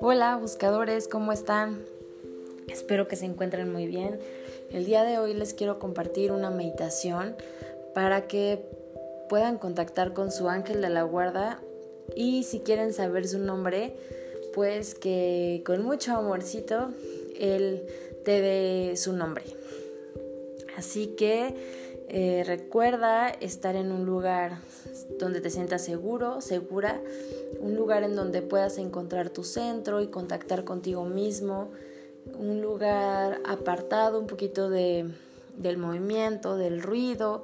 Hola buscadores, ¿cómo están? Espero que se encuentren muy bien. El día de hoy les quiero compartir una meditación para que puedan contactar con su ángel de la guarda y si quieren saber su nombre, pues que con mucho amorcito él te dé su nombre. Así que eh, recuerda estar en un lugar donde te sientas seguro, segura, un lugar en donde puedas encontrar tu centro y contactar contigo mismo, un lugar apartado un poquito de, del movimiento, del ruido,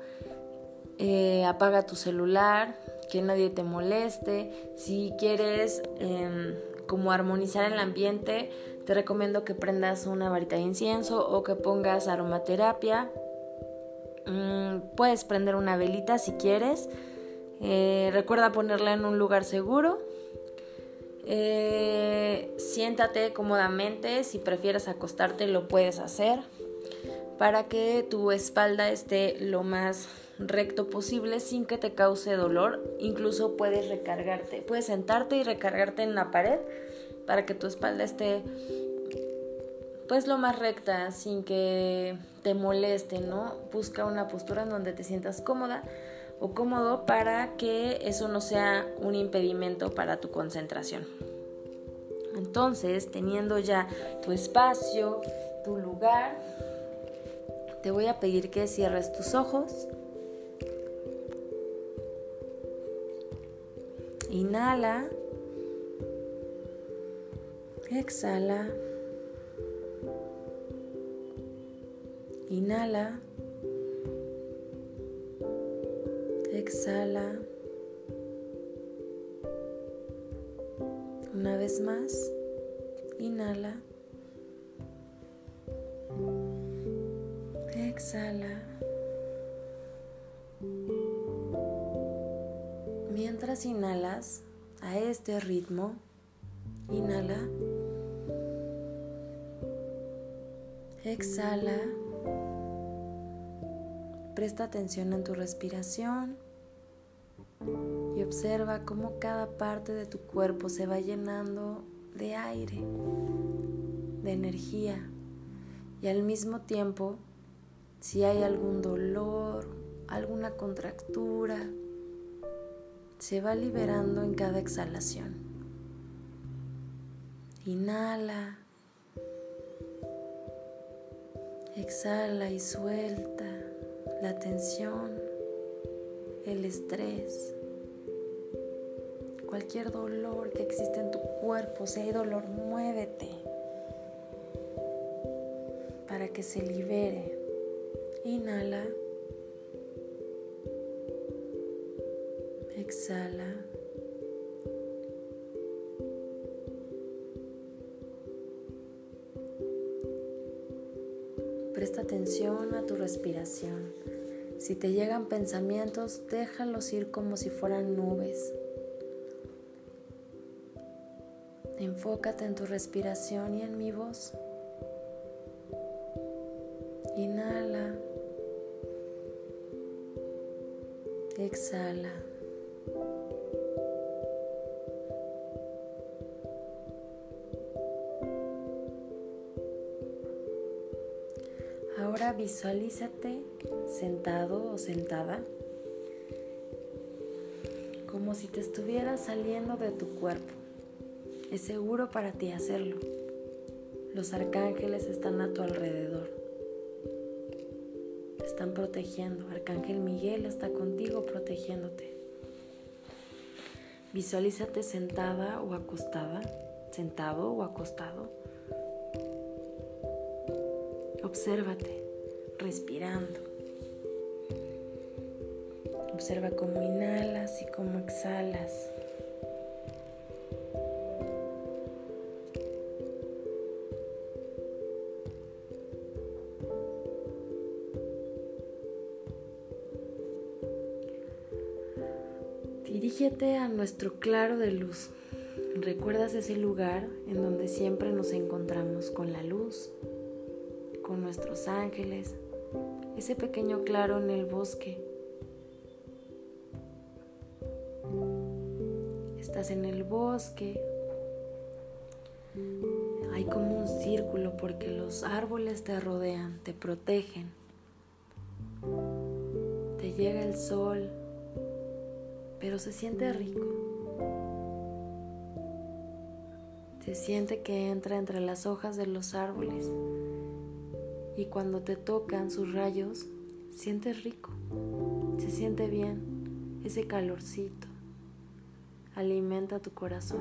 eh, apaga tu celular, que nadie te moleste, si quieres em, como armonizar el ambiente, te recomiendo que prendas una varita de incienso o que pongas aromaterapia. Mm, puedes prender una velita si quieres. Eh, recuerda ponerla en un lugar seguro. Eh, siéntate cómodamente. Si prefieres acostarte, lo puedes hacer para que tu espalda esté lo más recto posible sin que te cause dolor. Incluso puedes recargarte, puedes sentarte y recargarte en la pared para que tu espalda esté pues lo más recta sin que te moleste, ¿no? Busca una postura en donde te sientas cómoda o cómodo para que eso no sea un impedimento para tu concentración. Entonces, teniendo ya tu espacio, tu lugar, te voy a pedir que cierres tus ojos. Inhala. Exhala. Inhala. Exhala. Una vez más. Inhala. Exhala. Mientras inhalas a este ritmo, inhala. Exhala. Presta atención en tu respiración y observa cómo cada parte de tu cuerpo se va llenando de aire, de energía y al mismo tiempo si hay algún dolor, alguna contractura, se va liberando en cada exhalación. Inhala. Exhala y suelta la tensión, el estrés, cualquier dolor que existe en tu cuerpo. Si hay dolor, muévete para que se libere. Inhala. Exhala. Presta atención a tu respiración. Si te llegan pensamientos, déjalos ir como si fueran nubes. Enfócate en tu respiración y en mi voz. Ahora visualízate sentado o sentada como si te estuvieras saliendo de tu cuerpo. Es seguro para ti hacerlo. Los arcángeles están a tu alrededor. Te están protegiendo. Arcángel Miguel está contigo protegiéndote. Visualízate sentada o acostada, sentado o acostado Obsérvate respirando. Observa cómo inhalas y cómo exhalas. Dirígete a nuestro claro de luz. ¿Recuerdas ese lugar en donde siempre nos encontramos con la luz, con nuestros ángeles, ese pequeño claro en el bosque. estás en el bosque. Hay como un círculo porque los árboles te rodean, te protegen. Te llega el sol, pero se siente rico. Se siente que entra entre las hojas de los árboles y cuando te tocan sus rayos, sientes rico, se siente bien, ese calorcito alimenta tu corazón.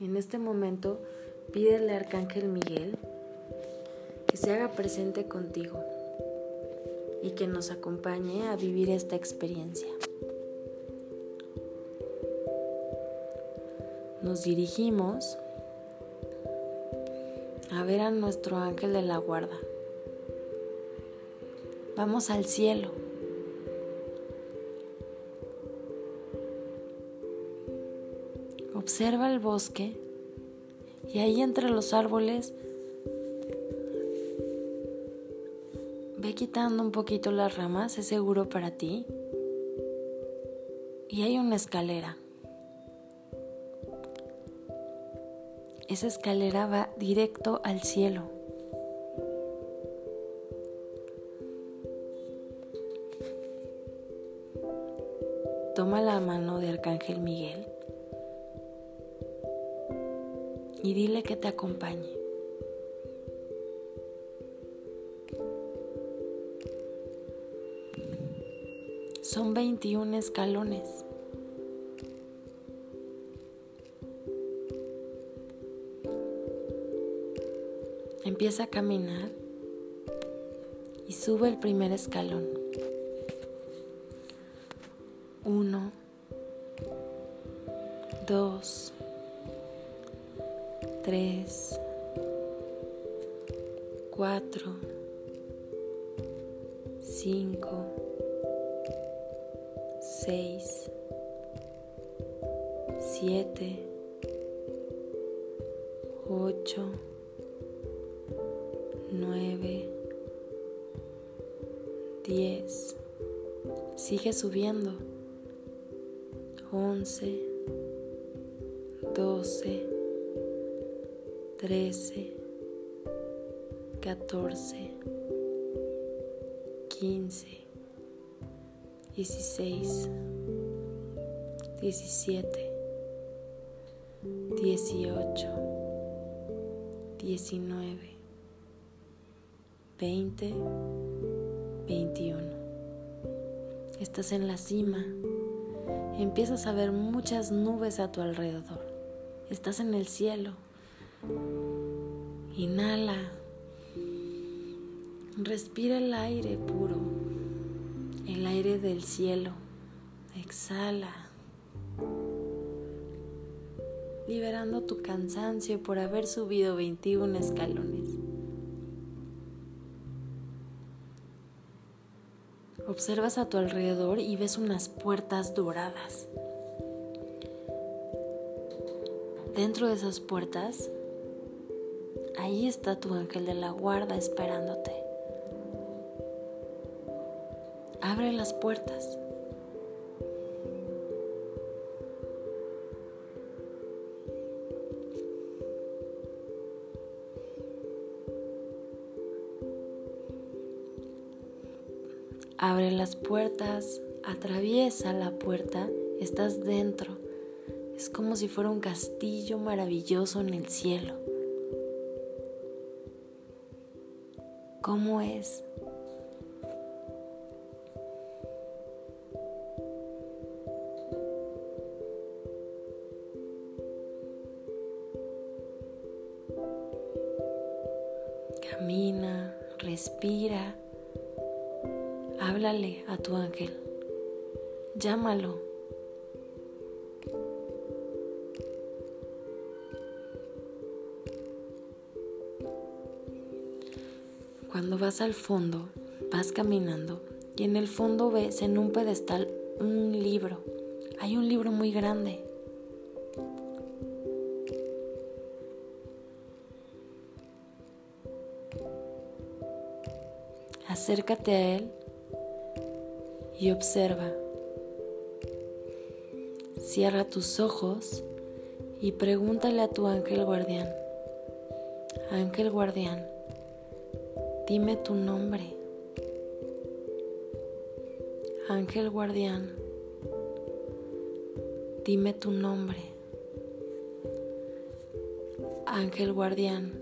En este momento, pídele al Arcángel Miguel que se haga presente contigo y que nos acompañe a vivir esta experiencia. Nos dirigimos a ver a nuestro ángel de la guarda. Vamos al cielo. Observa el bosque y ahí entre los árboles ve quitando un poquito las ramas, es seguro para ti. Y hay una escalera. Esa escalera va directo al cielo. Toma la mano de Arcángel Miguel y dile que te acompañe. Son 21 escalones. Empieza a caminar y sube el primer escalón. Uno, dos, tres, cuatro, cinco, seis, siete, ocho, sigue subiendo, 11, 12, 13, 14, 15, 16, 17, 18, 19, 20, 21. Estás en la cima. Empiezas a ver muchas nubes a tu alrededor. Estás en el cielo. Inhala. Respira el aire puro, el aire del cielo. Exhala. Liberando tu cansancio por haber subido 21 escalones. Observas a tu alrededor y ves unas puertas doradas. Dentro de esas puertas, ahí está tu ángel de la guarda esperándote. Abre las puertas. Abre las puertas, atraviesa la puerta, estás dentro. Es como si fuera un castillo maravilloso en el cielo. ¿Cómo es? A tu ángel. Llámalo. Cuando vas al fondo, vas caminando y en el fondo ves en un pedestal un libro. Hay un libro muy grande. Acércate a él y observa. Cierra tus ojos y pregúntale a tu ángel guardián. Ángel guardián, dime tu nombre. Ángel guardián, dime tu nombre. Ángel guardián,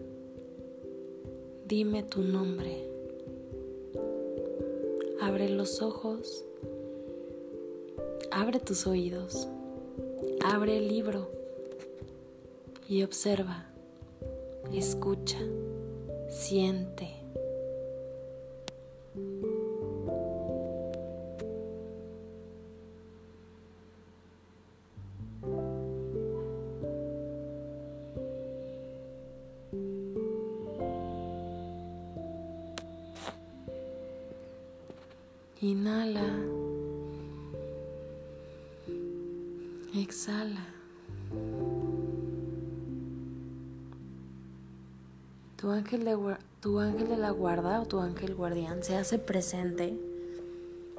dime tu nombre. Abre los ojos, abre tus oídos, abre el libro. Y observa, escucha, siente. Inhala. Exhala. Tu ángel, de, tu ángel de la guarda o tu ángel guardián se hace presente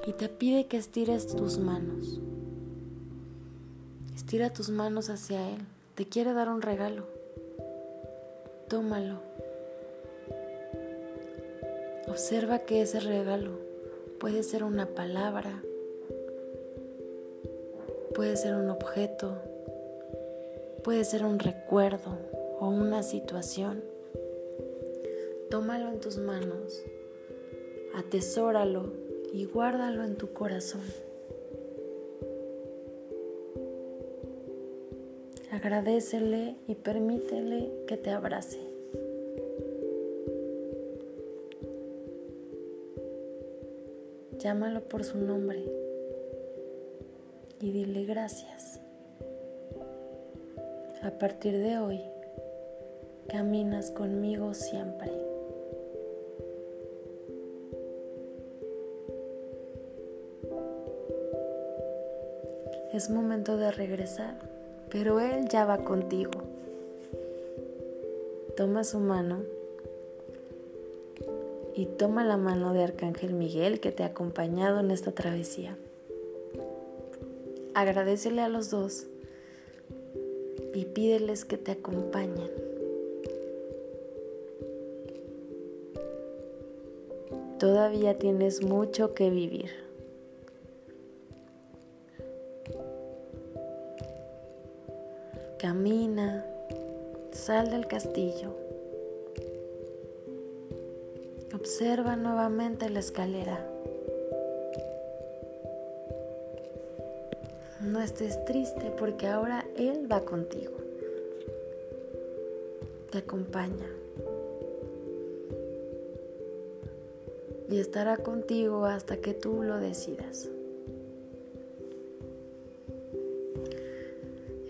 y te pide que estires tus manos. Estira tus manos hacia Él. Te quiere dar un regalo. Tómalo. Observa que ese regalo Puede ser una palabra, puede ser un objeto, puede ser un recuerdo o una situación. Tómalo en tus manos, atesóralo y guárdalo en tu corazón. Agradecele y permítele que te abrace. Llámalo por su nombre y dile gracias. A partir de hoy, caminas conmigo siempre. Es momento de regresar, pero Él ya va contigo. Toma su mano y toma la mano de Arcángel Miguel que te ha acompañado en esta travesía. Agradecele a los dos y pídeles que te acompañen. Todavía tienes mucho que vivir. Camina, sal del castillo. Observa nuevamente la escalera. No estés triste porque ahora Él va contigo. Te acompaña. Y estará contigo hasta que tú lo decidas.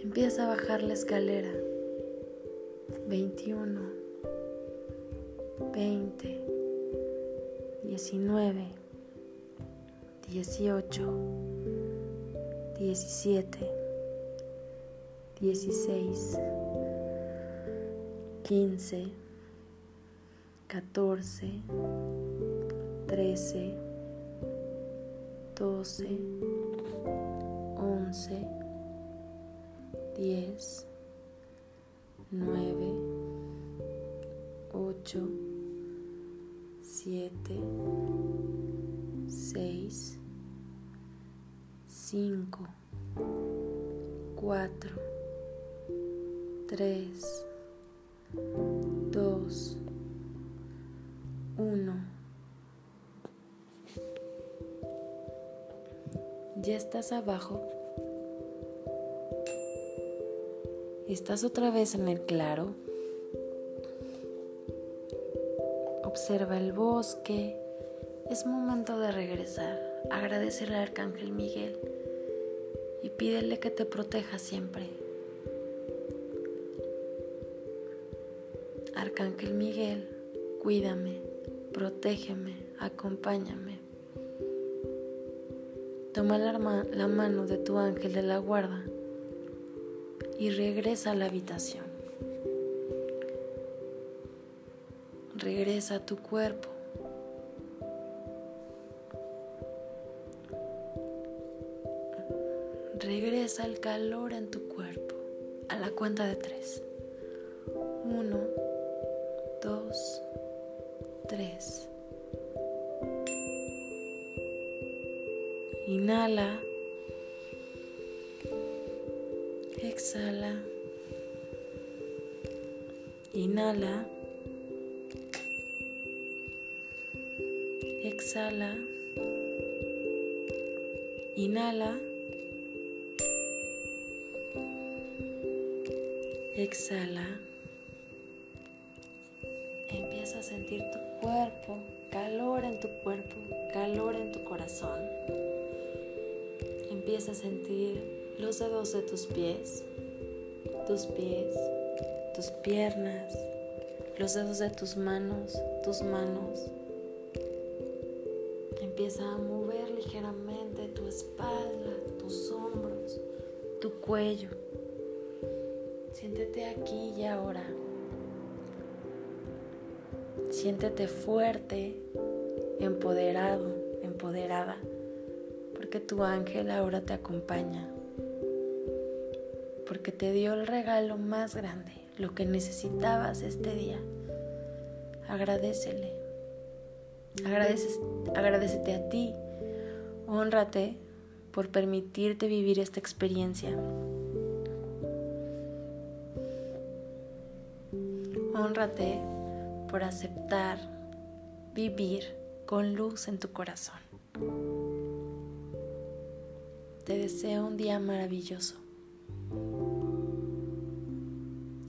Empieza a bajar la escalera. 21, 20. 19, 18, 17, 16, 15, 14, 13, 12, 11, 10, 9, 8, 7, 6, 5, 4, 3, 2, 1. Ya estás abajo. Estás otra vez en el claro. Observa el bosque. Es momento de regresar. Agradecerle al Arcángel Miguel y pídele que te proteja siempre. Arcángel Miguel, cuídame, protégeme, acompáñame. Toma la, la mano de tu ángel de la guarda y regresa a la habitación. regresa a tu cuerpo. Regresa el calor en tu cuerpo a la cuenta de tres. Uno, dos, tres. Inhala. Exhala. Inhala. Exhala. Inhala. Exhala. Empieza a sentir tu cuerpo, calor en tu cuerpo, calor en tu corazón. Empieza a sentir los dedos de tus pies, tus pies, tus piernas, los dedos de tus manos, tus manos. Empieza a mover ligeramente tu espalda, tus hombros, tu cuello. Siéntete aquí y ahora. Siéntete fuerte, empoderado, empoderada, porque tu ángel ahora te acompaña, porque te dio el regalo más grande, lo que necesitabas este día. Agradecele. Agradeces, agradecete a ti. Honrate por permitirte vivir esta experiencia. Honrate por aceptar vivir con luz en tu corazón. Te deseo un día maravilloso.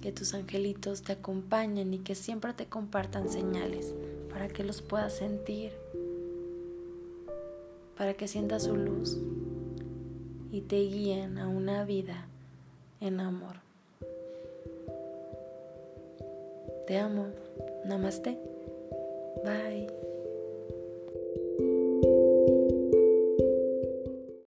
Que tus angelitos te acompañen y que siempre te compartan señales para que los puedas sentir, para que sientas su luz y te guíen a una vida en amor. Te amo. Namaste. Bye.